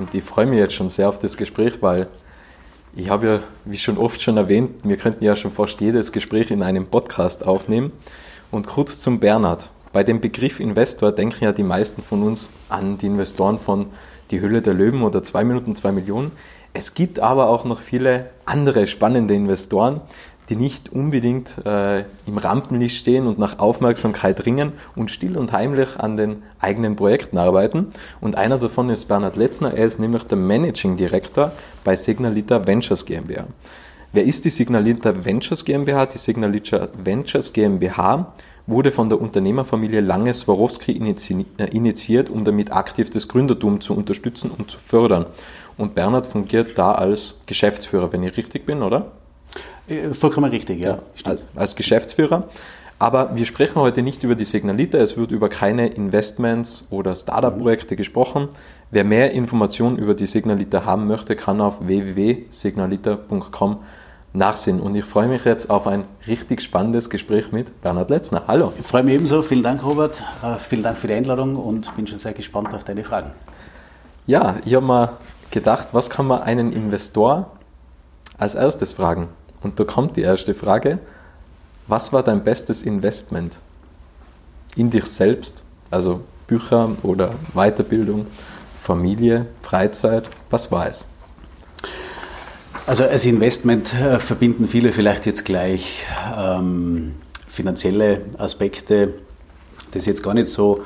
Und ich freue mich jetzt schon sehr auf das Gespräch, weil ich habe ja, wie schon oft schon erwähnt, wir könnten ja schon fast jedes Gespräch in einem Podcast aufnehmen. Und kurz zum Bernhard. Bei dem Begriff Investor denken ja die meisten von uns an die Investoren von Die Hülle der Löwen oder 2 Minuten 2 Millionen. Es gibt aber auch noch viele andere spannende Investoren, die nicht unbedingt äh, im Rampenlicht stehen und nach Aufmerksamkeit ringen und still und heimlich an den eigenen Projekten arbeiten. Und einer davon ist Bernhard Letzner. Er ist nämlich der Managing Director bei Signalita Ventures GmbH. Wer ist die Signalita Ventures GmbH? Die Signalita Ventures GmbH wurde von der Unternehmerfamilie Lange Swarovski äh, initiiert, um damit aktiv das Gründertum zu unterstützen und zu fördern. Und Bernhard fungiert da als Geschäftsführer, wenn ich richtig bin, oder? Äh, vollkommen richtig, ja. ja als Geschäftsführer. Aber wir sprechen heute nicht über die Signalita, es wird über keine Investments oder Startup-Projekte gesprochen. Wer mehr Informationen über die Signalita haben möchte, kann auf www.signalita.com nachsehen. Und ich freue mich jetzt auf ein richtig spannendes Gespräch mit Bernhard Letzner. Hallo. Ich freue mich ebenso. Vielen Dank, Robert. Äh, vielen Dank für die Einladung und bin schon sehr gespannt auf deine Fragen. Ja, ich habe mir gedacht, was kann man einen Investor als erstes fragen? Und da kommt die erste Frage. Was war dein bestes Investment in dich selbst? Also Bücher oder Weiterbildung, Familie, Freizeit, was war es? Also als Investment äh, verbinden viele vielleicht jetzt gleich ähm, finanzielle Aspekte, das jetzt gar nicht so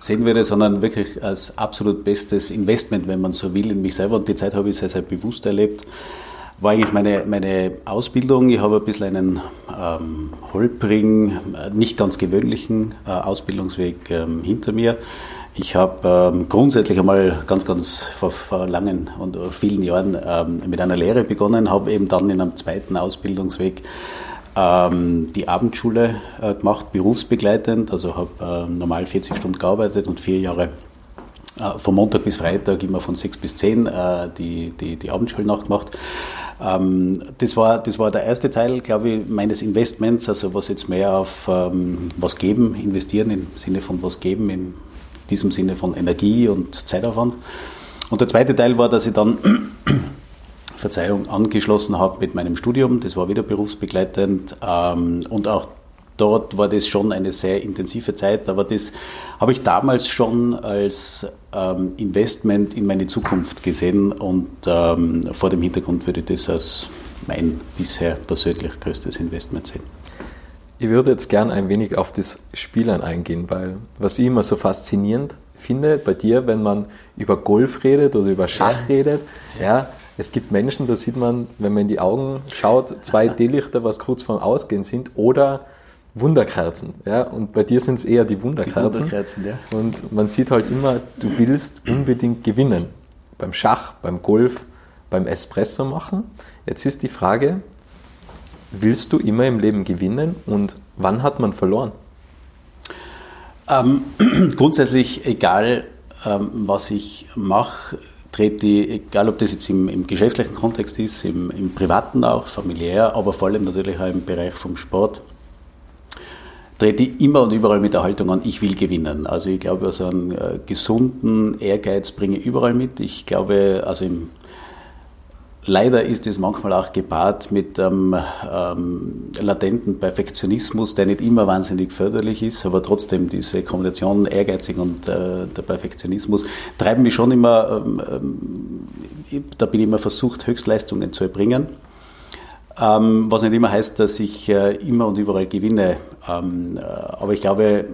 sehen würde, sondern wirklich als absolut bestes Investment, wenn man so will, in mich selber. Und die Zeit habe ich sehr, sehr bewusst erlebt war eigentlich meine, meine Ausbildung. Ich habe ein bisschen einen ähm, holprigen, äh, nicht ganz gewöhnlichen äh, Ausbildungsweg ähm, hinter mir. Ich habe ähm, grundsätzlich einmal ganz, ganz vor, vor langen und vielen Jahren ähm, mit einer Lehre begonnen, habe eben dann in einem zweiten Ausbildungsweg ähm, die Abendschule äh, gemacht, berufsbegleitend, also habe äh, normal 40 Stunden gearbeitet und vier Jahre äh, von Montag bis Freitag immer von 6 bis 10 äh, die, die, die Abendschulnacht gemacht. Ähm, das, war, das war der erste Teil, glaube ich, meines Investments, also was jetzt mehr auf ähm, was geben, investieren im Sinne von was geben, in diesem Sinne von Energie und Zeitaufwand. Und der zweite Teil war, dass ich dann Verzeihung, angeschlossen habe mit meinem Studium. Das war wieder berufsbegleitend. Ähm, und auch dort war das schon eine sehr intensive Zeit, aber das habe ich damals schon als ähm, Investment in meine Zukunft gesehen und ähm, vor dem Hintergrund würde ich das als mein bisher persönlich größtes Investment sehen. Ich würde jetzt gern ein wenig auf das Spielen eingehen, weil was ich immer so faszinierend finde bei dir, wenn man über Golf redet oder über Schach ja. redet, ja, es gibt Menschen, da sieht man, wenn man in die Augen schaut, zwei D-Lichter, was kurz vorm Ausgehen sind, oder Wunderkerzen. Ja? Und bei dir sind es eher die Wunderkerzen. Die Wunderkerzen ja. Und man sieht halt immer, du willst unbedingt gewinnen. Beim Schach, beim Golf, beim Espresso machen. Jetzt ist die Frage, willst du immer im Leben gewinnen und wann hat man verloren? Ähm, grundsätzlich egal, ähm, was ich mache, trete ich, egal ob das jetzt im, im geschäftlichen Kontext ist, im, im, privaten auch, familiär, aber vor allem natürlich auch im Bereich vom Sport, trete immer und überall mit der Haltung an, ich will gewinnen. Also ich glaube, also einen äh, gesunden Ehrgeiz bringe ich überall mit. Ich glaube, also im Leider ist es manchmal auch gepaart mit einem ähm, latenten Perfektionismus, der nicht immer wahnsinnig förderlich ist, aber trotzdem diese Kombination ehrgeizig und äh, der Perfektionismus treiben mich schon immer, ähm, ähm, da bin ich immer versucht, Höchstleistungen zu erbringen. Ähm, was nicht immer heißt, dass ich äh, immer und überall gewinne. Ähm, äh, aber ich glaube,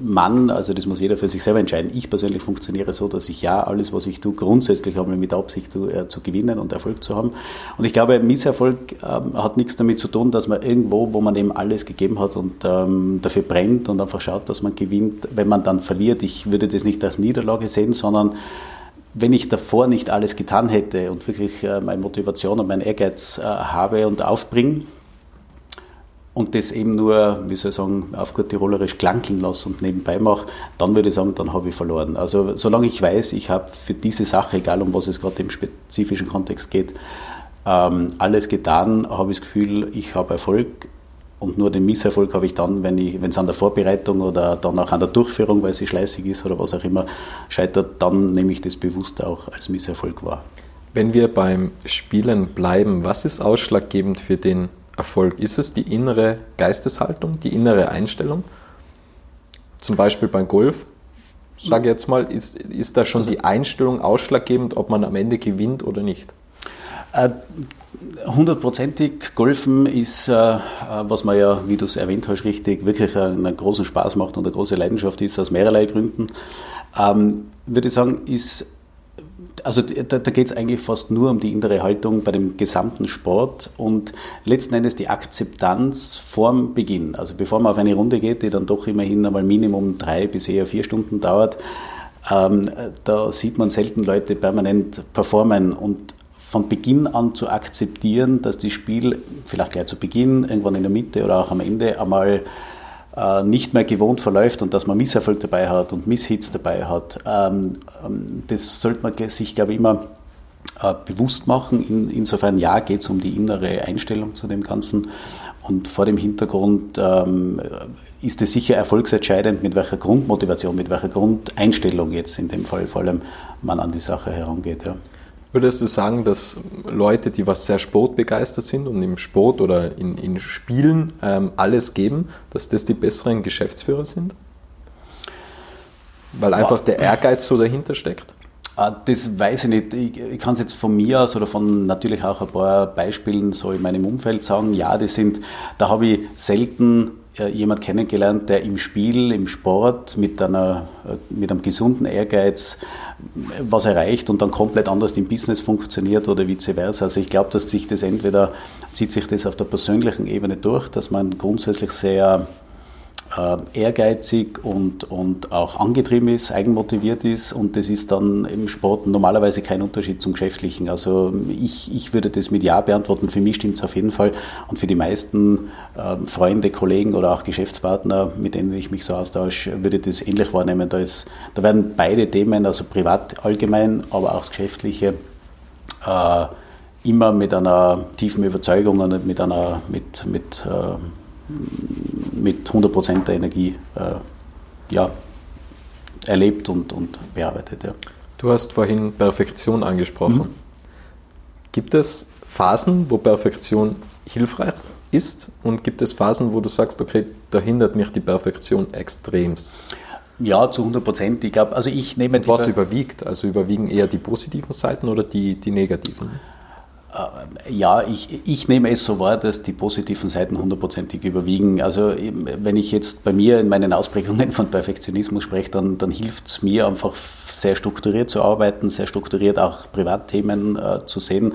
man, also das muss jeder für sich selber entscheiden. Ich persönlich funktioniere so, dass ich ja alles, was ich tue, grundsätzlich habe mit der Absicht äh, zu gewinnen und Erfolg zu haben. Und ich glaube, Misserfolg ähm, hat nichts damit zu tun, dass man irgendwo, wo man eben alles gegeben hat und dafür brennt und einfach schaut, dass man gewinnt, wenn man dann verliert. Ich würde das nicht als Niederlage sehen, sondern wenn ich davor nicht alles getan hätte und wirklich äh, meine Motivation und meinen Ehrgeiz äh, habe und aufbringe und das eben nur, wie soll ich sagen, auf gut tirolerisch klankeln lasse und nebenbei mache, dann würde ich sagen, dann habe ich verloren. Also solange ich weiß, ich habe für diese Sache, egal um was es gerade im spezifischen Kontext geht, ähm, alles getan, habe ich das Gefühl, ich habe Erfolg und nur den Misserfolg habe ich dann, wenn es an der Vorbereitung oder dann auch an der Durchführung, weil sie schleißig ist oder was auch immer, scheitert, dann nehme ich das bewusst auch als Misserfolg wahr. Wenn wir beim Spielen bleiben, was ist ausschlaggebend für den Erfolg? Ist es die innere Geisteshaltung, die innere Einstellung? Zum Beispiel beim Golf, sage jetzt mal, ist, ist da schon also, die Einstellung ausschlaggebend, ob man am Ende gewinnt oder nicht? Äh, hundertprozentig Golfen ist, äh, was man ja, wie du es erwähnt hast, richtig, wirklich einen großen Spaß macht und eine große Leidenschaft ist, aus mehrerlei Gründen. Ähm, würde ich sagen, ist, also da, da geht es eigentlich fast nur um die innere Haltung bei dem gesamten Sport und letzten Endes die Akzeptanz vorm Beginn. Also bevor man auf eine Runde geht, die dann doch immerhin einmal Minimum drei bis eher vier Stunden dauert, ähm, da sieht man selten Leute permanent performen und von Beginn an zu akzeptieren, dass das Spiel vielleicht gleich zu Beginn, irgendwann in der Mitte oder auch am Ende einmal äh, nicht mehr gewohnt verläuft und dass man Misserfolg dabei hat und Misshits dabei hat. Ähm, ähm, das sollte man sich, glaube ich, immer äh, bewusst machen. In, insofern, ja, geht es um die innere Einstellung zu dem Ganzen. Und vor dem Hintergrund ähm, ist es sicher erfolgsentscheidend, mit welcher Grundmotivation, mit welcher Grundeinstellung jetzt in dem Fall vor allem man an die Sache herangeht. Ja. Würdest du sagen, dass Leute, die was sehr sportbegeistert sind und im Sport oder in, in Spielen ähm, alles geben, dass das die besseren Geschäftsführer sind? Weil einfach der Ehrgeiz so dahinter steckt? Ah, das weiß ich nicht. Ich, ich kann es jetzt von mir aus oder von natürlich auch ein paar Beispielen so in meinem Umfeld sagen. Ja, das sind, da habe ich selten jemand kennengelernt, der im Spiel, im Sport mit, einer, äh, mit einem gesunden Ehrgeiz äh, was erreicht und dann komplett anders im Business funktioniert oder vice versa. Also ich glaube, dass sich das entweder zieht sich das auf der persönlichen Ebene durch, dass man grundsätzlich sehr äh, ehrgeizig und, und auch angetrieben ist, eigenmotiviert ist und das ist dann im Sport normalerweise kein Unterschied zum Geschäftlichen. Also ich, ich würde das mit Ja beantworten, für mich stimmt es auf jeden Fall und für die meisten äh, Freunde, Kollegen oder auch Geschäftspartner, mit denen ich mich so austausche, würde das ähnlich wahrnehmen. Da, ist, da werden beide Themen, also privat allgemein, aber auch das Geschäftliche, äh, immer mit einer tiefen Überzeugung und mit einer mit, mit äh, mit 100% der Energie äh, ja, erlebt und, und bearbeitet. Ja. Du hast vorhin Perfektion angesprochen. Mhm. Gibt es Phasen, wo Perfektion hilfreich ist und gibt es Phasen, wo du sagst, okay, da hindert mich die Perfektion extremst? Ja, zu 100 Prozent. Ich glaube, also ich nehme. was überwiegt? Also überwiegen eher die positiven Seiten oder die, die negativen? Ja, ich, ich nehme es so wahr, dass die positiven Seiten hundertprozentig überwiegen. Also wenn ich jetzt bei mir in meinen Ausprägungen von Perfektionismus spreche, dann, dann hilft es mir einfach sehr strukturiert zu arbeiten, sehr strukturiert auch Privatthemen äh, zu sehen.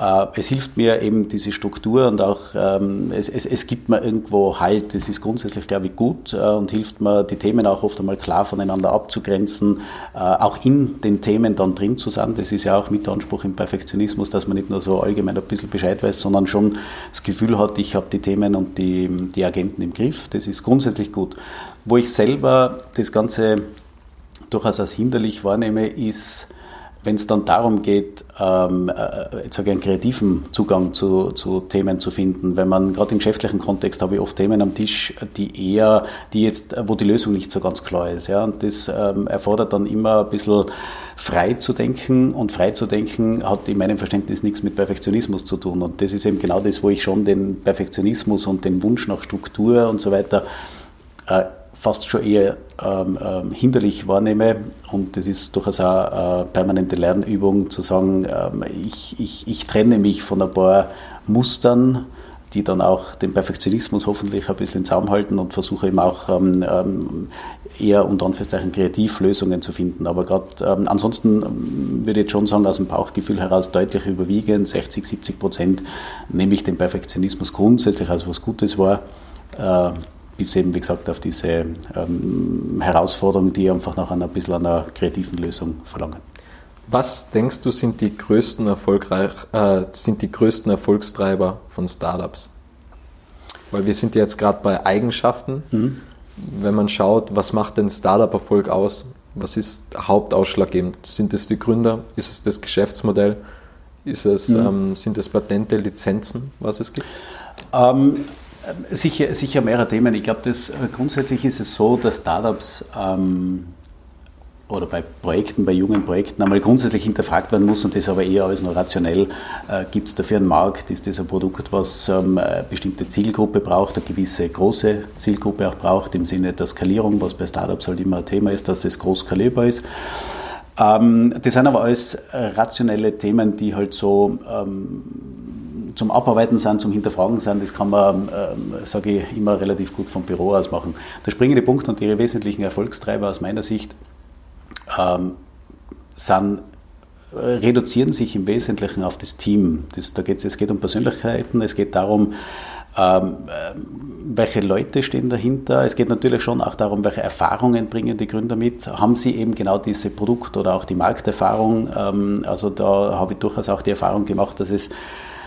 Äh, es hilft mir eben diese Struktur und auch ähm, es, es, es, gibt mir irgendwo Halt. Es ist grundsätzlich, glaube ich, gut äh, und hilft mir, die Themen auch oft einmal klar voneinander abzugrenzen, äh, auch in den Themen dann drin zu sein. Das ist ja auch mit Anspruch im Perfektionismus, dass man nicht nur so allgemein ein bisschen Bescheid weiß, sondern schon das Gefühl hat, ich habe die Themen und die, die Agenten im Griff. Das ist grundsätzlich gut. Wo ich selber das Ganze durchaus als hinderlich wahrnehme, ist, wenn es dann darum geht, ähm, äh, jetzt sage ich, einen kreativen Zugang zu, zu Themen zu finden, wenn man gerade im geschäftlichen Kontext habe ich oft Themen am Tisch, die eher, die jetzt, wo die Lösung nicht so ganz klar ist. Ja, und das ähm, erfordert dann immer ein bisschen frei zu denken und frei zu denken hat in meinem Verständnis nichts mit Perfektionismus zu tun. Und das ist eben genau das, wo ich schon den Perfektionismus und den Wunsch nach Struktur und so weiter äh, fast schon eher ähm, ähm, hinderlich wahrnehme. Und das ist durchaus auch eine permanente Lernübung, zu sagen, ähm, ich, ich, ich trenne mich von ein paar Mustern, die dann auch den Perfektionismus hoffentlich ein bisschen in Zaum halten und versuche eben auch ähm, ähm eher unter Anführungszeichen kreativ Lösungen zu finden. Aber gerade ähm, ansonsten ähm, würde ich jetzt schon sagen, aus dem Bauchgefühl heraus deutlich überwiegend, 60, 70 Prozent nehme ich den Perfektionismus grundsätzlich als was Gutes wahr. Äh, bis eben, wie gesagt, auf diese ähm, Herausforderungen, die einfach nach einer bisschen einer kreativen Lösung verlangen. Was denkst du sind die größten, erfolgreich, äh, sind die größten Erfolgstreiber von Startups? Weil wir sind jetzt gerade bei Eigenschaften. Mhm. Wenn man schaut, was macht denn Startup-Erfolg aus? Was ist hauptausschlaggebend? Sind es die Gründer? Ist es das Geschäftsmodell? Es, mhm. ähm, sind es Patente, Lizenzen, was es gibt? Ähm, Sicher, sicher mehrere Themen. Ich glaube, das, äh, grundsätzlich ist es so, dass Startups ähm, oder bei Projekten, bei jungen Projekten einmal grundsätzlich hinterfragt werden muss und das aber eher als nur rationell. Äh, Gibt es dafür einen Markt? Ist das ein Produkt, was ähm, eine bestimmte Zielgruppe braucht, eine gewisse große Zielgruppe auch braucht, im Sinne der Skalierung, was bei Startups halt immer ein Thema ist, dass es groß skalierbar ist. Ähm, das sind aber alles rationelle Themen, die halt so ähm, zum Abarbeiten sind, zum Hinterfragen sind, das kann man, äh, sage ich, immer relativ gut vom Büro aus machen. Der springende Punkt und ihre wesentlichen Erfolgstreiber aus meiner Sicht ähm, sind äh, reduzieren sich im Wesentlichen auf das Team. Das, da geht's, es geht um Persönlichkeiten, es geht darum, ähm, äh, welche Leute stehen dahinter. Es geht natürlich schon auch darum, welche Erfahrungen bringen die Gründer mit. Haben sie eben genau diese Produkt- oder auch die Markterfahrung? Ähm, also da habe ich durchaus auch die Erfahrung gemacht, dass es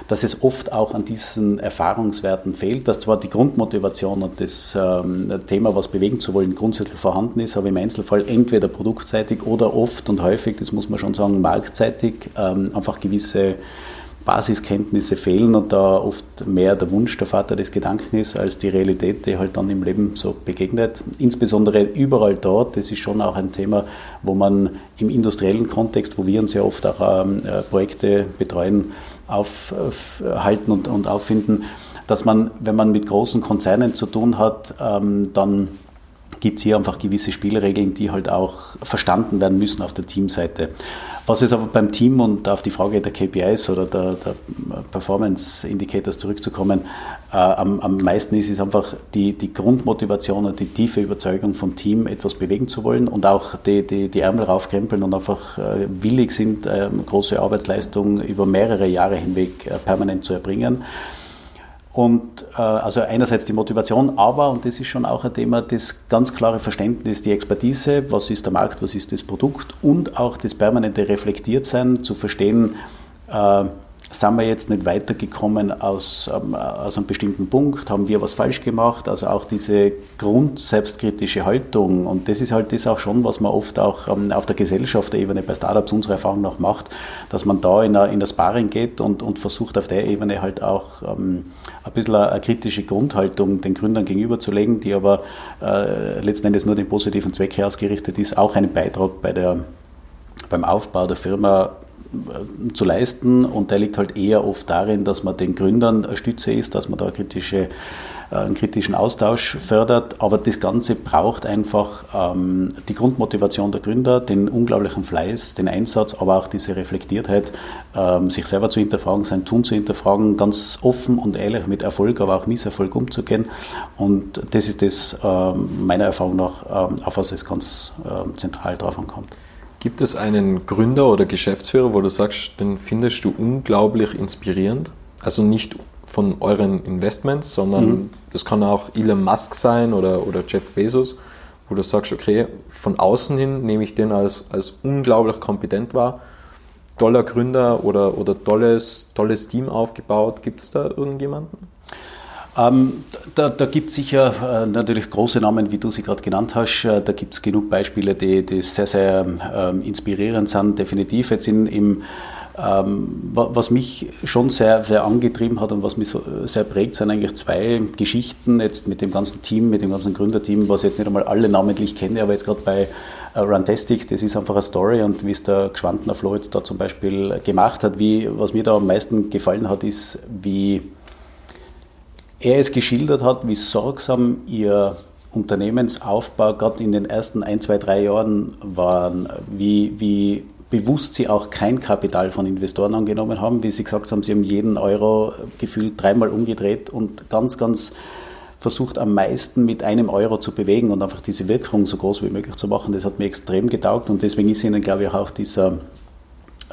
dass es oft auch an diesen Erfahrungswerten fehlt, dass zwar die Grundmotivation und das ähm, Thema, was bewegen zu wollen, grundsätzlich vorhanden ist, aber im Einzelfall entweder produktseitig oder oft und häufig, das muss man schon sagen, marktseitig ähm, einfach gewisse Basiskenntnisse fehlen und da oft mehr der Wunsch der Vater des Gedanken ist, als die Realität, die halt dann im Leben so begegnet. Insbesondere überall dort, das ist schon auch ein Thema, wo man im industriellen Kontext, wo wir uns ja oft auch ähm, äh, Projekte betreuen, aufhalten und, und auffinden, dass man, wenn man mit großen Konzernen zu tun hat, ähm, dann gibt es hier einfach gewisse Spielregeln, die halt auch verstanden werden müssen auf der Teamseite. Was ist aber beim Team und auf die Frage der KPIs oder der, der Performance Indicators zurückzukommen, äh, am, am meisten ist, ist einfach die, die Grundmotivation und die tiefe Überzeugung vom Team, etwas bewegen zu wollen und auch die, die, die Ärmel raufkrempeln und einfach äh, willig sind, äh, große Arbeitsleistungen über mehrere Jahre hinweg äh, permanent zu erbringen. Und äh, also einerseits die Motivation, aber, und das ist schon auch ein Thema, das ganz klare Verständnis, die Expertise, was ist der Markt, was ist das Produkt und auch das permanente Reflektiertsein, zu verstehen, äh, sind wir jetzt nicht weitergekommen aus, ähm, aus einem bestimmten Punkt, haben wir was falsch gemacht, also auch diese grundselbstkritische Haltung. Und das ist halt das auch schon, was man oft auch ähm, auf der Gesellschaftsebene bei Startups unserer Erfahrung nach macht, dass man da in, eine, in das Sparring geht und, und versucht auf der Ebene halt auch ähm, ein bisschen eine, eine, kritische Grundhaltung den Gründern gegenüberzulegen, die aber äh, letzten Endes nur den positiven Zweck ausgerichtet ist, auch einen Beitrag bei der, beim Aufbau der Firma zu leisten und der liegt halt eher oft darin, dass man den Gründern eine Stütze ist, dass man da kritische, äh, einen kritischen Austausch fördert. Aber das Ganze braucht einfach ähm, die Grundmotivation der Gründer, den unglaublichen Fleiß, den Einsatz, aber auch diese Reflektiertheit, ähm, sich selber zu hinterfragen, sein Tun zu hinterfragen, ganz offen und ehrlich mit Erfolg, aber auch Misserfolg umzugehen. Und das ist das ähm, meiner Erfahrung nach, ähm, auf was es ganz äh, zentral drauf ankommt. Gibt es einen Gründer oder Geschäftsführer, wo du sagst, den findest du unglaublich inspirierend? Also nicht von euren Investments, sondern mhm. das kann auch Elon Musk sein oder, oder Jeff Bezos, wo du sagst, okay, von außen hin nehme ich den als, als unglaublich kompetent wahr. Toller Gründer oder, oder tolles, tolles Team aufgebaut. Gibt es da irgendjemanden? Ähm, da da gibt es sicher äh, natürlich große Namen, wie du sie gerade genannt hast. Äh, da gibt es genug Beispiele, die, die sehr, sehr ähm, inspirierend sind. Definitiv jetzt in, im ähm, was mich schon sehr, sehr angetrieben hat und was mich so sehr prägt, sind eigentlich zwei Geschichten jetzt mit dem ganzen Team, mit dem ganzen Gründerteam, was ich jetzt nicht einmal alle namentlich kenne, aber jetzt gerade bei äh, Runtastic, das ist einfach eine Story und wie es der Geschwandner Flo jetzt da zum Beispiel gemacht hat, wie, was mir da am meisten gefallen hat, ist, wie er es geschildert hat, wie sorgsam ihr Unternehmensaufbau gerade in den ersten ein, zwei, drei Jahren war, wie, wie bewusst sie auch kein Kapital von Investoren angenommen haben. Wie Sie gesagt haben, sie haben jeden Euro gefühlt dreimal umgedreht und ganz, ganz versucht am meisten mit einem Euro zu bewegen und einfach diese Wirkung so groß wie möglich zu machen. Das hat mir extrem getaugt und deswegen ist Ihnen, glaube ich, auch dieser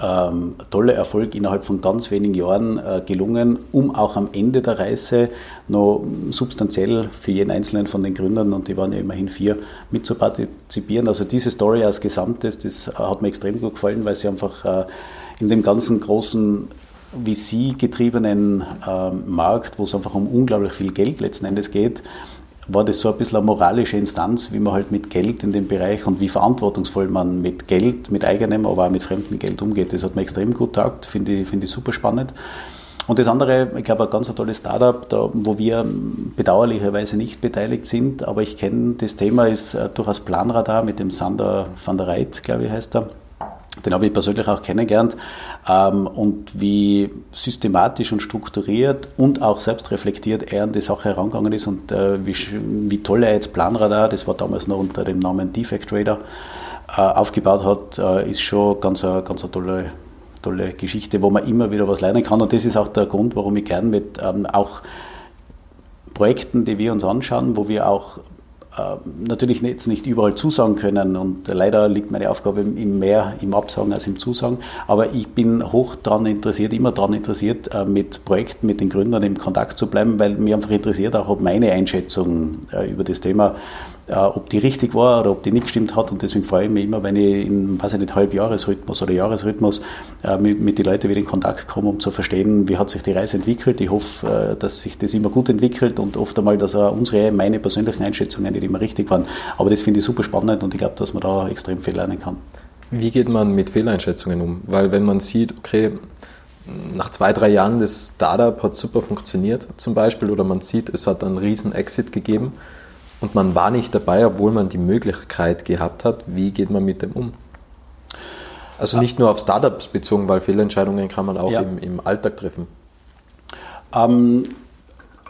ähm, toller Erfolg innerhalb von ganz wenigen Jahren äh, gelungen, um auch am Ende der Reise noch substanziell für jeden einzelnen von den Gründern, und die waren ja immerhin vier, mitzupartizipieren. Also diese Story als Gesamtes, das hat mir extrem gut gefallen, weil sie einfach äh, in dem ganzen großen VC-getriebenen äh, Markt, wo es einfach um unglaublich viel Geld letzten Endes geht, war das so ein bisschen eine moralische Instanz, wie man halt mit Geld in dem Bereich und wie verantwortungsvoll man mit Geld, mit eigenem, aber auch mit fremdem Geld umgeht. Das hat mir extrem gut taugt, finde ich, finde ich super spannend. Und das andere, ich glaube, ein ganz tolles Startup, da, wo wir bedauerlicherweise nicht beteiligt sind, aber ich kenne das Thema, ist äh, durchaus Planradar mit dem Sander van der Reit, glaube ich, heißt er. Den habe ich persönlich auch kennengelernt ähm, und wie systematisch und strukturiert und auch selbstreflektiert er an die Sache herangegangen ist und äh, wie, wie toll er jetzt Planradar, das war damals noch unter dem Namen Defect Trader, äh, aufgebaut hat, äh, ist schon ganz eine, ganz tolle, tolle Geschichte, wo man immer wieder was lernen kann. Und das ist auch der Grund, warum ich gern mit ähm, auch Projekten, die wir uns anschauen, wo wir auch äh, natürlich jetzt nicht überall zusagen können und leider liegt meine Aufgabe im mehr im Absagen als im Zusagen. Aber ich bin hoch daran interessiert, immer daran interessiert, äh, mit Projekten, mit den Gründern im Kontakt zu bleiben, weil mir einfach interessiert auch, ob meine Einschätzung äh, über das Thema äh, ob die richtig war oder ob die nicht gestimmt hat. Und deswegen freue ich mich immer, wenn ich in, weiß ich nicht, Halbjahresrhythmus oder Jahresrhythmus äh, mit, mit den Leuten wieder in Kontakt komme, um zu verstehen, wie hat sich die Reise entwickelt. Ich hoffe, äh, dass sich das immer gut entwickelt und oft einmal, dass auch unsere, meine persönlichen Einschätzungen nicht immer richtig waren. Aber das finde ich super spannend und ich glaube, dass man da extrem viel lernen kann. Wie geht man mit Fehleinschätzungen um? Weil wenn man sieht, okay, nach zwei, drei Jahren das Startup hat super funktioniert zum Beispiel oder man sieht, es hat einen riesen Exit gegeben, und man war nicht dabei, obwohl man die Möglichkeit gehabt hat. Wie geht man mit dem um? Also nicht nur auf Startups bezogen, weil Fehlentscheidungen kann man auch ja. im, im Alltag treffen. Ähm,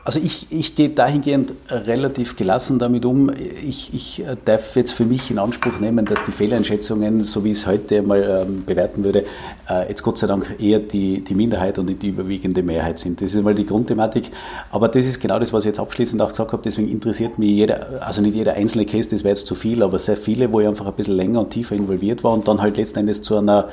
also ich, ich gehe dahingehend relativ gelassen damit um. Ich, ich darf jetzt für mich in Anspruch nehmen, dass die Fehleinschätzungen, so wie ich es heute mal ähm, bewerten würde, äh, jetzt Gott sei Dank eher die, die Minderheit und nicht die überwiegende Mehrheit sind. Das ist einmal die Grundthematik. Aber das ist genau das, was ich jetzt abschließend auch gesagt habe. Deswegen interessiert mich jeder, also nicht jeder einzelne Case, das wäre jetzt zu viel, aber sehr viele, wo ich einfach ein bisschen länger und tiefer involviert war und dann halt letzten Endes zu einer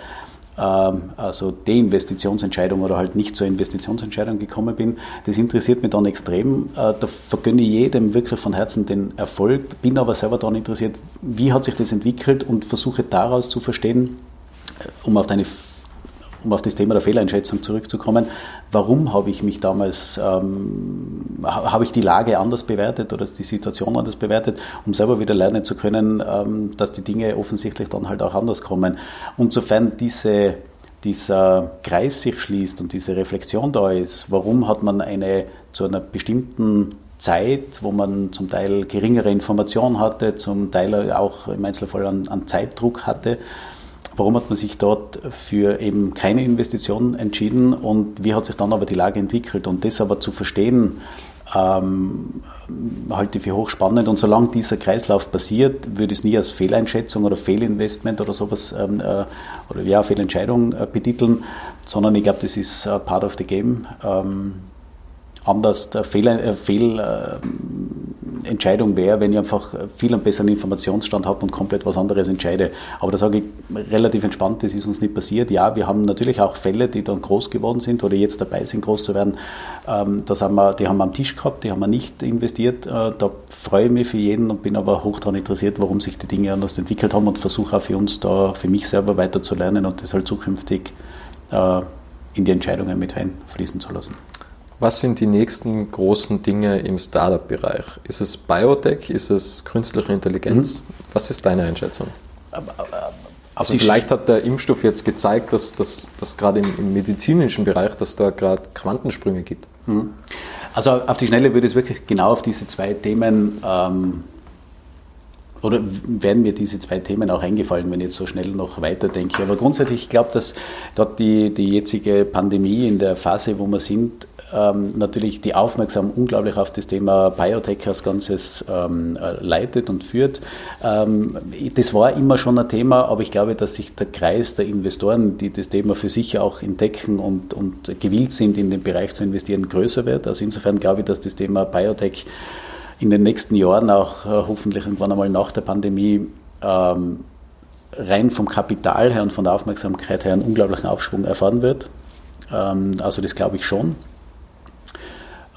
also Deinvestitionsentscheidung oder halt nicht zur Investitionsentscheidung gekommen bin. Das interessiert mich dann extrem. Äh, da vergönne ich jedem wirklich von Herzen den Erfolg, bin aber selber daran interessiert, wie hat sich das entwickelt und versuche daraus zu verstehen, äh, um auf deine um auf das Thema der Fehleinschätzung zurückzukommen, warum habe ich mich damals, ähm, habe ich die Lage anders bewertet oder die Situation anders bewertet, um selber wieder lernen zu können, ähm, dass die Dinge offensichtlich dann halt auch anders kommen. Und sofern diese, dieser Kreis sich schließt und diese Reflexion da ist, warum hat man eine zu einer bestimmten Zeit, wo man zum Teil geringere Informationen hatte, zum Teil auch im Einzelfall an, an Zeitdruck hatte, Warum hat man sich dort für eben keine Investition entschieden und wie hat sich dann aber die Lage entwickelt? Und das aber zu verstehen, ähm, halte ich für hochspannend. Und solange dieser Kreislauf passiert, würde ich es nie als Fehleinschätzung oder Fehlinvestment oder sowas ähm, äh, oder ja, Fehlentscheidung äh, betiteln, sondern ich glaube, das ist äh, part of the game. Ähm, anders der Fehl, Fehlentscheidung wäre, wenn ich einfach viel einen besseren Informationsstand habe und komplett was anderes entscheide. Aber da sage ich relativ entspannt, das ist uns nicht passiert. Ja, wir haben natürlich auch Fälle, die dann groß geworden sind oder jetzt dabei sind, groß zu werden. Ähm, das haben wir, die haben wir am Tisch gehabt, die haben wir nicht investiert. Äh, da freue ich mich für jeden und bin aber hoch daran interessiert, warum sich die Dinge anders entwickelt haben und versuche auch für uns da, für mich selber weiter zu lernen und das halt zukünftig äh, in die Entscheidungen mit einfließen zu lassen. Was sind die nächsten großen Dinge im Startup-Bereich? Ist es Biotech? Ist es künstliche Intelligenz? Mhm. Was ist deine Einschätzung? Also vielleicht hat der Impfstoff jetzt gezeigt, dass, dass, dass gerade im, im, medizinischen Bereich, dass da gerade Quantensprünge gibt. Mhm. Also auf die Schnelle würde es wirklich genau auf diese zwei Themen ähm, oder werden mir diese zwei Themen auch eingefallen, wenn ich jetzt so schnell noch weiterdenke. Aber grundsätzlich, ich glaube, dass dort die, die jetzige Pandemie in der Phase, wo wir sind, ähm, natürlich die Aufmerksamkeit unglaublich auf das Thema Biotech als Ganzes ähm, äh, leitet und führt. Ähm, das war immer schon ein Thema, aber ich glaube, dass sich der Kreis der Investoren, die das Thema für sich auch entdecken und, und gewillt sind, in den Bereich zu investieren, größer wird. Also insofern glaube ich, dass das Thema Biotech in den nächsten Jahren, auch äh, hoffentlich irgendwann einmal nach der Pandemie, ähm, rein vom Kapital her und von der Aufmerksamkeit her einen unglaublichen Aufschwung erfahren wird. Ähm, also das glaube ich schon.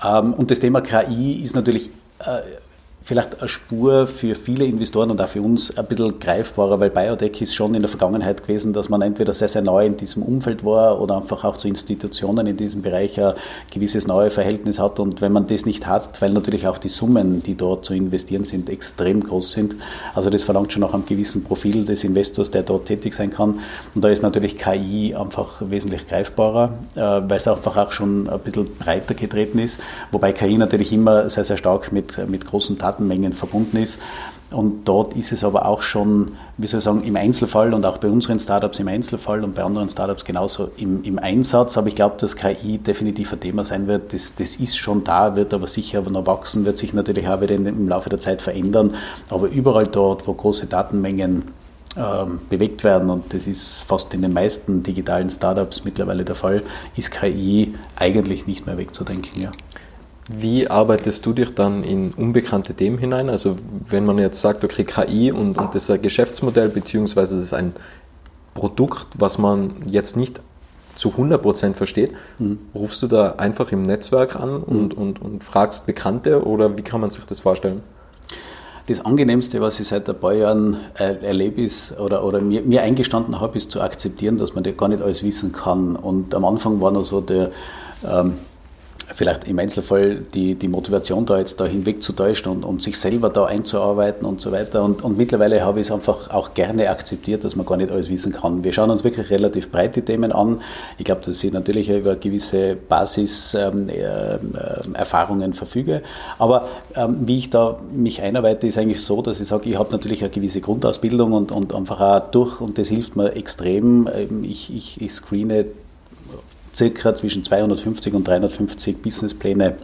Ähm, und das Thema KI ist natürlich äh, vielleicht eine Spur für viele Investoren und auch für uns ein bisschen greifbarer, weil Biotech ist schon in der Vergangenheit gewesen, dass man entweder sehr, sehr neu in diesem Umfeld war oder einfach auch zu Institutionen in diesem Bereich ein gewisses neue Verhältnis hat. Und wenn man das nicht hat, weil natürlich auch die Summen, die dort zu investieren sind, extrem groß sind, also das verlangt schon nach einem gewissen Profil des Investors, der dort tätig sein kann. Und da ist natürlich KI einfach wesentlich greifbarer, äh, weil es einfach auch schon ein bisschen breiter getreten ist, wobei KI natürlich immer sehr, sehr stark mit, mit großen Daten Datenmengen verbunden ist. Und dort ist es aber auch schon, wie soll ich sagen, im Einzelfall und auch bei unseren Startups im Einzelfall und bei anderen Startups genauso im, im Einsatz. Aber ich glaube, dass KI definitiv ein Thema sein wird. Das, das ist schon da, wird aber sicher noch wachsen, wird sich natürlich auch wieder im Laufe der Zeit verändern. Aber überall dort, wo große Datenmengen ähm, bewegt werden, und das ist fast in den meisten digitalen Startups mittlerweile der Fall, ist KI eigentlich nicht mehr wegzudenken. Ja. Wie arbeitest du dich dann in unbekannte Themen hinein? Also wenn man jetzt sagt, okay, KI und, und das ist ein Geschäftsmodell beziehungsweise das ist ein Produkt, was man jetzt nicht zu 100% versteht, mhm. rufst du da einfach im Netzwerk an und, mhm. und, und fragst Bekannte oder wie kann man sich das vorstellen? Das Angenehmste, was ich seit ein paar Jahren äh, erlebe, ist oder, oder mir, mir eingestanden habe, ist zu akzeptieren, dass man gar nicht alles wissen kann. Und am Anfang war noch so der, ähm, vielleicht im Einzelfall die, die Motivation da jetzt da hinwegzutäuschen und, und sich selber da einzuarbeiten und so weiter. Und, und mittlerweile habe ich es einfach auch gerne akzeptiert, dass man gar nicht alles wissen kann. Wir schauen uns wirklich relativ breit die Themen an. Ich glaube, dass ich natürlich über gewisse Basiserfahrungen ähm, äh, verfüge. Aber ähm, wie ich da mich einarbeite, ist eigentlich so, dass ich sage, ich habe natürlich eine gewisse Grundausbildung und, und einfach auch durch, und das hilft mir extrem. Ähm, ich, ich, ich screene circa zwischen 250 und 350 Businesspläne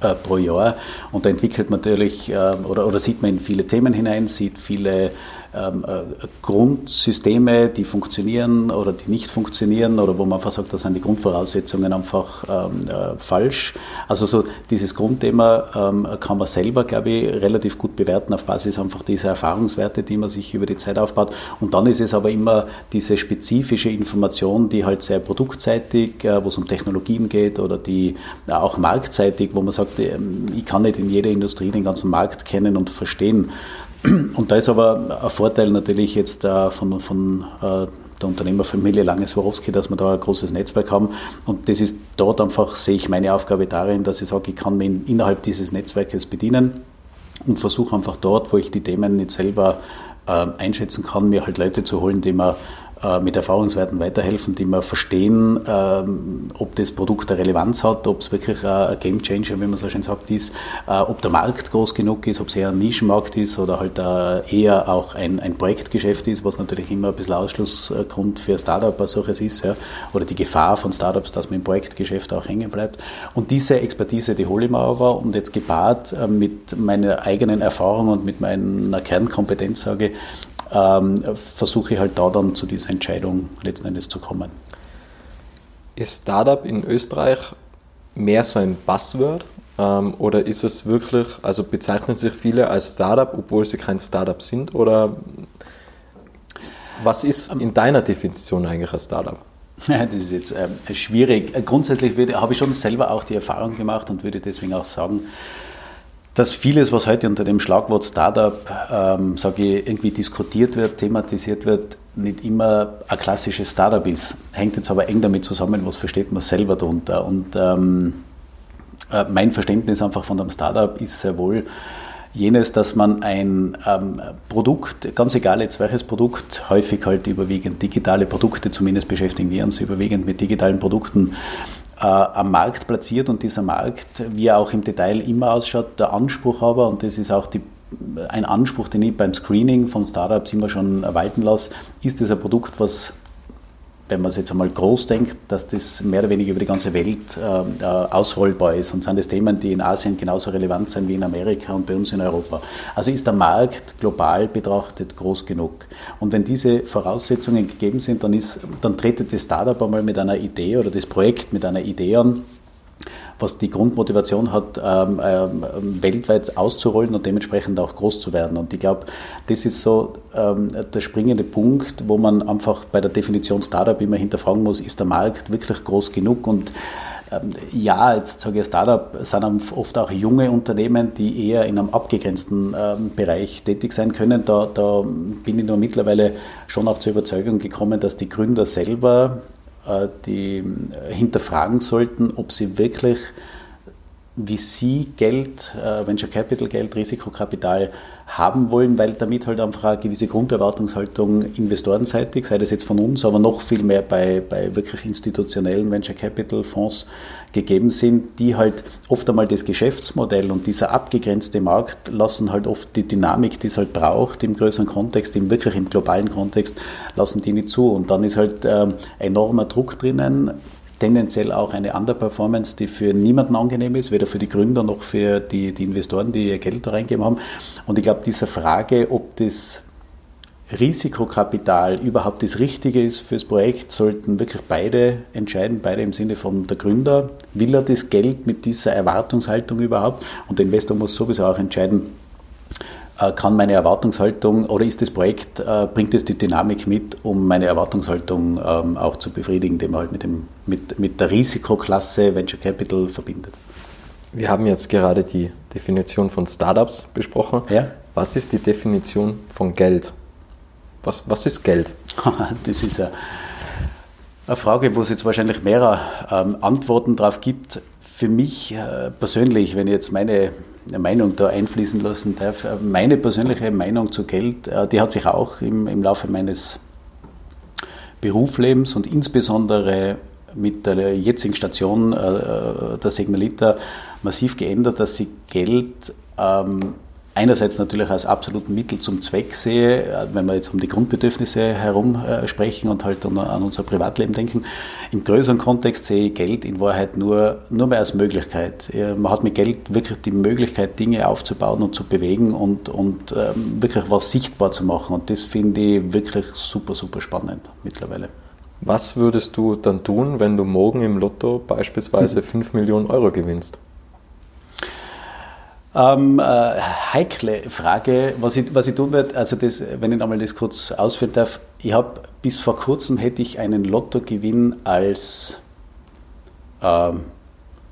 äh, pro Jahr. Und da entwickelt man natürlich äh, oder, oder sieht man in viele Themen hinein, sieht viele ähm, äh, Grundsysteme, die funktionieren oder die nicht funktionieren oder wo man einfach sagt, da sind die Grundvoraussetzungen einfach ähm, äh, falsch. Also so dieses Grundthema ähm, kann man selber, glaube ich, relativ gut bewerten auf Basis einfach dieser Erfahrungswerte, die man sich über die Zeit aufbaut. Und dann ist es aber immer diese spezifische Information, die halt sehr produktseitig, äh, wo es um Technologien geht oder die auch marktseitig, wo man sagt, ähm, ich kann nicht in jeder Industrie den ganzen Markt kennen und verstehen. Und da ist aber ein Vorteil natürlich jetzt äh, von, von äh, der Unternehmerfamilie Langes Warowski, dass wir da ein großes Netzwerk haben. Und das ist dort einfach, sehe ich meine Aufgabe darin, dass ich sage, ich kann mich innerhalb dieses Netzwerkes bedienen und versuche einfach dort, wo ich die Themen nicht selber äh, einschätzen kann, mir halt Leute zu holen, die mir mit Erfahrungswerten weiterhelfen, die mir verstehen, ähm, ob das Produkt eine Relevanz hat, ob es wirklich ein Game Changer, wie man so schön sagt, ist, äh, ob der Markt groß genug ist, ob es eher ein Nischenmarkt ist oder halt äh, eher auch ein, ein Projektgeschäft ist, was natürlich immer ein bisschen Ausschlussgrund für Startup als solches ist, ja, oder die Gefahr von Startups, dass man im Projektgeschäft auch hängen bleibt. Und diese Expertise, die hole ich mir aber und jetzt gepaart mit meiner eigenen Erfahrung und mit meiner Kernkompetenz sage ich, ähm, versuche ich halt da dann zu dieser Entscheidung letzten Endes zu kommen. Ist Startup in Österreich mehr so ein Buzzword ähm, oder ist es wirklich, also bezeichnen sich viele als Startup, obwohl sie kein Startup sind oder was ist in deiner Definition eigentlich ein Startup? Das ist jetzt äh, schwierig. Grundsätzlich würde, habe ich schon selber auch die Erfahrung gemacht und würde deswegen auch sagen, dass vieles, was heute unter dem Schlagwort Startup, ähm, sage ich, irgendwie diskutiert wird, thematisiert wird, nicht immer ein klassisches Startup ist. Hängt jetzt aber eng damit zusammen, was versteht man selber darunter. Und ähm, Äh, mein Verständnis einfach von einem Startup ist sehr wohl jenes, dass man ein ähm, Produkt, ganz egal jetzt welches Produkt, häufig halt überwiegend digitale Produkte, zumindest beschäftigen wir uns überwiegend mit digitalen Produkten, äh, am Markt platziert und dieser Markt, wie er auch im Detail immer ausschaut, der Anspruch aber, und das ist auch die, ein Anspruch, den ich beim Screening von Startups immer schon walten lasse, ist das ein Produkt, was wenn man es jetzt einmal groß denkt, dass das mehr oder weniger über die ganze Welt äh, äh, ausrollbar ist und sind das Themen, die in Asien genauso relevant sind wie in Amerika und bei uns in Europa. Also ist der Markt global betrachtet groß genug. Und wenn diese Voraussetzungen gegeben sind, dann, ist, dann tretet das Startup einmal mit einer Idee oder das Projekt mit einer Idee an, was die Grundmotivation hat, ähm, ähm, weltweit auszurollen und dementsprechend auch groß zu werden. Und ich glaube, das ist so ähm, der springende Punkt, wo man einfach bei der Definition Startup immer hinterfragen muss, ist der Markt wirklich groß genug und ähm, ja, jetzt sage ich Startup, sind oft auch junge Unternehmen, die eher in einem abgegrenzten ähm, Bereich tätig sein können. Da, da bin ich nur mittlerweile schon auch zur Überzeugung gekommen, dass die Gründer selber die äh, hinterfragen sollten, ob sie wirklich VC-Geld, äh, Venture Capital Geld, Risikokapital haben wollen, weil damit halt einfach eine gewisse Grunderwartungshaltung investorenseitig, sei das jetzt von uns, aber noch viel mehr bei, bei wirklich institutionellen Venture Capital Fonds gegeben sind, die halt oft einmal das Geschäftsmodell und dieser abgegrenzte Markt lassen halt oft die Dynamik, die es halt braucht im größeren Kontext, im wirklich im globalen Kontext, lassen die nicht zu. Und dann ist halt äh, enormer Druck drinnen, tendenziell auch eine Underperformance, die für niemanden angenehm ist, weder für die Gründer noch für die, die Investoren, die ihr Geld da reingeben haben. Und ich glaube, diese Frage, ob das Risikokapital überhaupt das Richtige ist fürs Projekt, sollten wirklich beide entscheiden, beide im Sinne von der Gründer. Will er das Geld mit dieser Erwartungshaltung überhaupt? Und der Investor muss sowieso auch entscheiden, kann meine Erwartungshaltung oder ist das Projekt, äh, bringt es die Dynamik mit, um meine Erwartungshaltung ähm, auch zu befriedigen, die man halt mit, dem, mit, mit der Risikoklasse Venture Capital verbindet. Wir haben jetzt gerade die Definition von Startups besprochen. Ja? Was ist die Definition von Geld? Was, was ist Geld? das ist eine, eine Frage, wo es jetzt wahrscheinlich mehrere ähm, Antworten drauf gibt. Für mich äh, persönlich, wenn ich jetzt meine Meinung da einfließen lassen darf. Meine persönliche Meinung zu Geld, äh, die hat sich auch im, im Laufe meines Berufslebens und insbesondere mit der jetzigen Station äh, äh, der Segmelita massiv geändert, dass sie Geld ähm, einerseits natürlich als absoluten Mittel zum Zweck sehe, äh, wenn wir jetzt um die Grundbedürfnisse herum äh, sprechen und halt an, an, unser Privatleben denken. Im größeren Kontext sehe ich Geld in Wahrheit nur, nur mehr als Möglichkeit. Man hat mit Geld wirklich die Möglichkeit, Dinge aufzubauen und zu bewegen und, und ähm, wirklich was sichtbar zu machen. Und das finde ich wirklich super, super spannend mittlerweile. Was würdest du dann tun, wenn du morgen im Lotto beispielsweise 5 Millionen Euro gewinnst? Ähm, äh, heikle Frage, was ich, was ich tun werde, also das, wenn ich nochmal das kurz ausführen darf, ich habe bis vor kurzem hätte ich einen Lottogewinn als, ähm,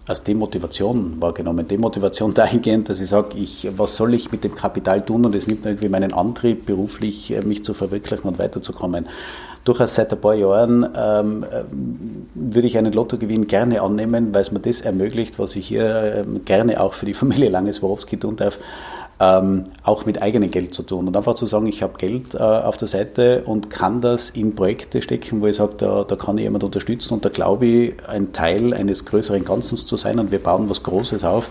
als Demotivation wahrgenommen. Demotivation dahingehend, dass ich sage, ich, was soll ich mit dem Kapital tun und es nimmt irgendwie meinen Antrieb, beruflich äh, mich zu verwirklichen und weiterzukommen durchaus seit ein paar Jahren ähm, äh, würde ich einen Lottogewinn gerne annehmen, weil es mir das ermöglicht, was ich hier ähm, gerne auch für die Familie Langes-Worowski tun darf, ähm, auch mit eigenem Geld zu tun. Und einfach zu sagen, ich habe Geld äh, auf der Seite und kann das in Projekte stecken, wo ich sage, da, da kann ich jemand unterstützen und da glaube ich, ein Teil eines größeren Ganzen zu sein und wir bauen was Großes auf.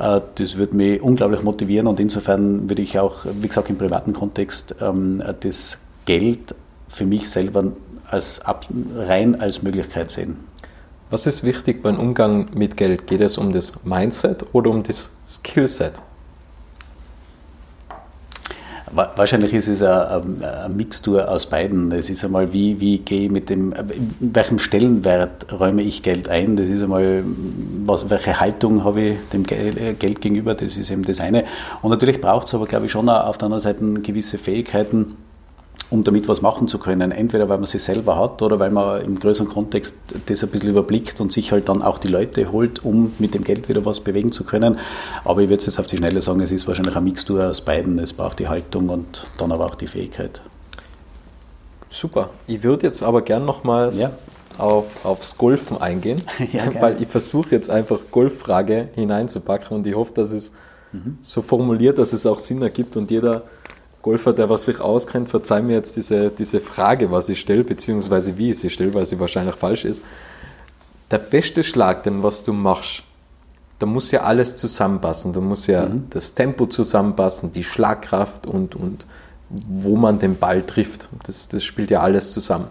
Äh, das würde mich unglaublich motivieren und insofern würde ich auch, wie gesagt, im privaten Kontext ähm, das Geld für mich selber als, rein als Möglichkeit sehen. Was ist wichtig beim Umgang mit Geld? Geht es um das Mindset oder um das Skillset? Wahrscheinlich ist es eine, Mixtur aus beiden. Es ist einmal, wie, wie gehe ich mit dem, in welchem Stellenwert räume ich Geld ein? Das ist einmal, was, welche Haltung habe ich dem Geld gegenüber? Das ist eben das eine. Und natürlich braucht es aber, glaube ich, schon auf der anderen Seite gewisse Fähigkeiten, um damit was machen zu können. Entweder weil man sie selber hat oder weil man im größeren Kontext das ein bisschen überblickt und sich halt dann auch die Leute holt, um mit dem Geld wieder was bewegen zu können. Aber ich würde jetzt auf die Schnelle sagen, es ist wahrscheinlich eine Mixtur aus beiden. Es braucht die Haltung und dann aber auch die Fähigkeit. Super. Ich würde jetzt aber gern nochmals ja. auf, aufs Golfen eingehen, ja, weil ich versuche jetzt einfach Golffrage hineinzupacken und ich hoffe, dass es mhm. so formuliert, dass es auch Sinn ergibt und jeder Golfer, der was sich auskennt, verzeih mir jetzt diese, diese Frage, was ich stelle, beziehungsweise wie ich sie stelle, weil sie wahrscheinlich falsch ist. Der beste Schlag, den was du machst, da muss ja alles zusammenpassen. Da muss ja mhm. das Tempo zusammenpassen, die Schlagkraft und, und wo man den Ball trifft. Das, das spielt ja alles zusammen.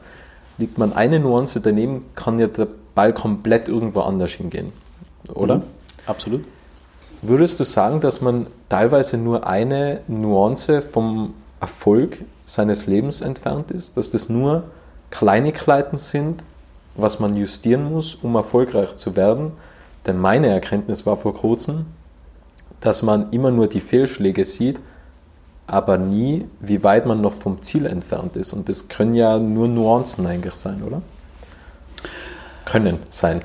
Liegt man eine Nuance daneben, kann ja der Ball komplett irgendwo anders hingehen. Oder? Mhm. Absolut. Würdest du sagen, dass man teilweise nur eine Nuance vom Erfolg seines Lebens entfernt ist? Dass das nur Kleinigkeiten sind, was man justieren muss, um erfolgreich zu werden? Denn meine Erkenntnis war vor kurzem, dass man immer nur die Fehlschläge sieht, aber nie, wie weit man noch vom Ziel entfernt ist. Und das können ja nur Nuancen eigentlich sein, oder? Können sein.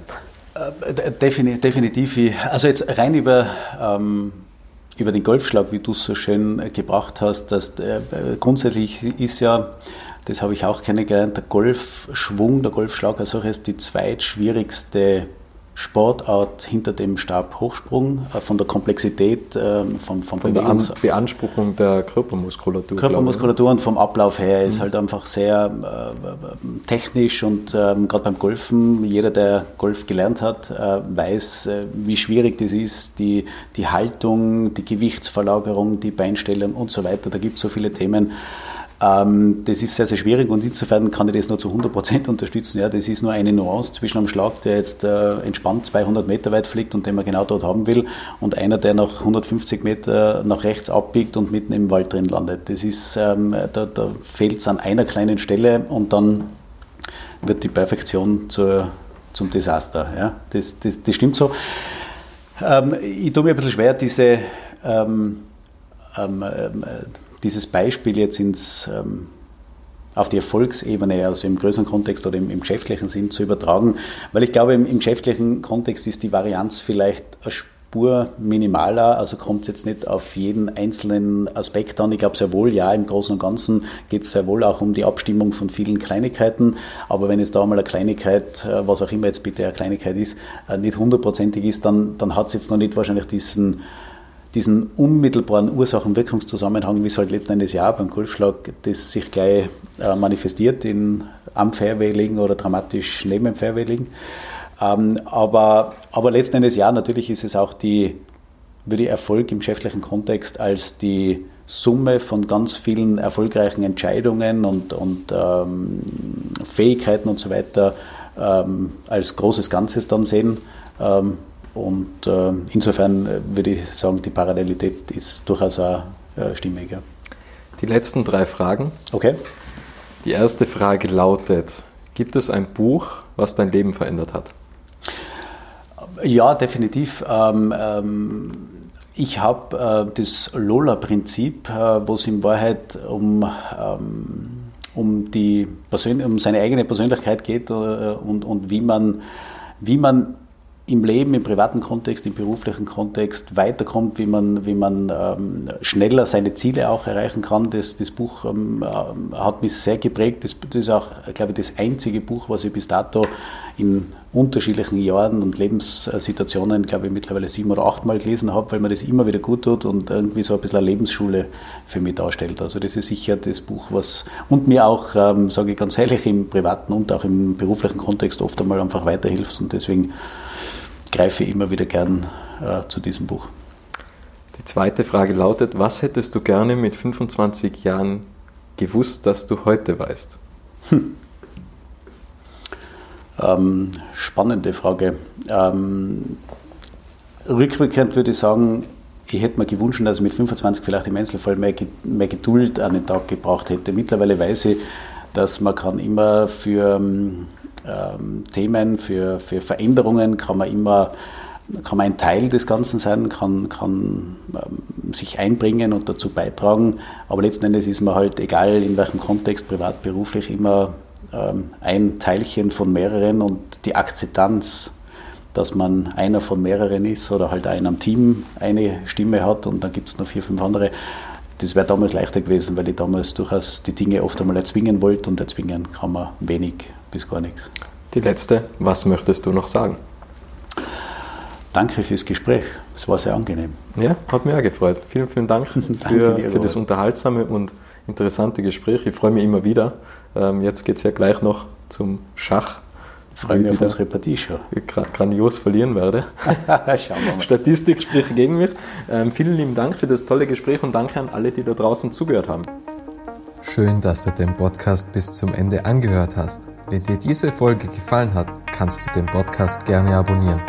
Äh, definitiv. Also jetzt rein über, ähm, über den Golfschlag, wie du es so schön gebracht hast, dass äh, grundsätzlich ist ja, das habe ich auch kennengelernt, der Golfschwung, der Golfschlag als solches die zweitschwierigste Sportart hinter dem Stabhochsprung, äh, von der Komplexität, ähm, vom, vom von der Beanspruchung der Körpermuskulatur. Körpermuskulatur und vom Ablauf her ist mhm. halt einfach sehr äh, technisch und ähm, gerade beim Golfen, jeder, der Golf gelernt hat, äh, weiß, äh, wie schwierig das ist, die, die Haltung, die Gewichtsverlagerung, die Beinstellung und so weiter. Da gibt es so viele Themen. Ähm, das ist sehr, sehr schwierig und insofern kann ich das nur zu 100 Prozent unterstützen. Ja, das ist nur eine Nuance zwischen einem Schlag, der jetzt äh, entspannt 200 Meter weit fliegt und den man genau dort haben will, und einer, der nach 150 Meter nach rechts abbiegt und mitten im Wald drin landet. Das ist, ähm, da, da fehlt es an einer kleinen Stelle und dann wird die Perfektion zur, zum Desaster. Ja, das, das, das stimmt so. Ähm, ich tue mir ein bisschen schwer, diese ähm, ähm dieses Beispiel jetzt ins, ähm, auf die Erfolgsebene, also im größeren Kontext oder im, im geschäftlichen Sinn zu übertragen, weil ich glaube, im, im, geschäftlichen Kontext ist die Varianz vielleicht eine Spur minimaler, also kommt es jetzt nicht auf jeden einzelnen Aspekt an. Ich glaube sehr wohl, ja, im Großen und Ganzen geht es sehr wohl auch um die Abstimmung von vielen Kleinigkeiten, aber wenn jetzt da mal eine Kleinigkeit, äh, was auch immer jetzt bitte eine Kleinigkeit ist, äh, nicht hundertprozentig ist, dann, dann hat es jetzt noch nicht wahrscheinlich diesen diesen unmittelbaren Ursachen-Wirkungszusammenhang, wie es halt letzten Endes ja beim Golfschlag, das sich gleich äh, manifestiert in am Fairway liegen oder dramatisch neben dem Fairway liegen. Ähm, aber, aber letzten Endes ja, natürlich ist es auch die, würde Erfolg im geschäftlichen Kontext als die Summe von ganz vielen erfolgreichen Entscheidungen und, und ähm, Fähigkeiten und so weiter ähm, als großes Ganzes dann sehen. Ähm, und äh, insofern äh, würde ich sagen, die Parallelität ist durchaus auch äh, stimmig. Ja. Die letzten drei Fragen. Okay. Die erste Frage lautet: Gibt es ein Buch, was dein Leben verändert hat? Ja, definitiv. Ähm, ähm, ich habe äh, das Lola-Prinzip, äh, wo es in Wahrheit um, ähm, um, die Persön um seine eigene Persönlichkeit geht äh, und, und wie man, wie man im Leben, im privaten Kontext, im beruflichen Kontext weiterkommt, wie man, wie man ähm, schneller seine Ziele auch erreichen kann. Das, das Buch ähm, äh, hat mich sehr geprägt. Das, das, ist auch, glaube ich, das einzige Buch, was ich bis dato in unterschiedlichen Jahren und Lebenssituationen, glaube ich, mittlerweile sieben oder acht Mal gelesen habe, weil mir das immer wieder gut tut und irgendwie so ein bisschen eine Lebensschule für mich darstellt. Also das ist sicher das Buch, was und mir auch, ähm, sage ich ganz ehrlich, im privaten und auch im beruflichen Kontext oft einmal einfach weiterhilft und deswegen greife immer wieder gern äh, zu diesem Buch. Die zweite Frage lautet, was hättest du gerne mit 25 Jahren gewusst, dass du heute weißt? Hm. Ähm, spannende Frage. Ähm, rückwirkend würde ich sagen, ich hätte mir gewünscht, dass ich mit 25 vielleicht im Einzelfall mehr, mehr Geduld an den Tag gebraucht hätte. Mittlerweile weiß ich, dass man kann immer für ähm, Themen, für, für Veränderungen kann man immer kann man ein Teil des Ganzen sein, kann, kann ähm, sich einbringen und dazu beitragen. Aber letzten Endes ist man halt, egal in welchem Kontext, privat, beruflich, immer ähm, ein Teilchen von mehreren und die Akzeptanz, dass man einer von mehreren ist oder halt einer am Team eine Stimme hat und dann gibt es noch vier, fünf andere. Das wäre damals leichter gewesen, weil ich damals durchaus die Dinge oft einmal erzwingen wollte und erzwingen kann man wenig bis gar nichts. Die letzte, was möchtest du noch sagen? Danke fürs Gespräch. Es war sehr angenehm. Ja, hat mich auch gefreut. Vielen, vielen Dank für, dir, für das unterhaltsame und interessante Gespräch. Ich freue mich immer wieder. Ähm, jetzt geht es ja gleich noch zum Schach. Ich freue mich auf unsere Partie schon. Grandios verlieren werde. Schauen wir mal. Statistik spricht gegen mich. Ähm, vielen lieben Dank für das tolle Gespräch und danke an alle, die da draußen zugehört haben. Schön, dass du den Podcast bis zum Ende angehört hast. Wenn dir diese Folge gefallen hat, kannst du den Podcast gerne abonnieren.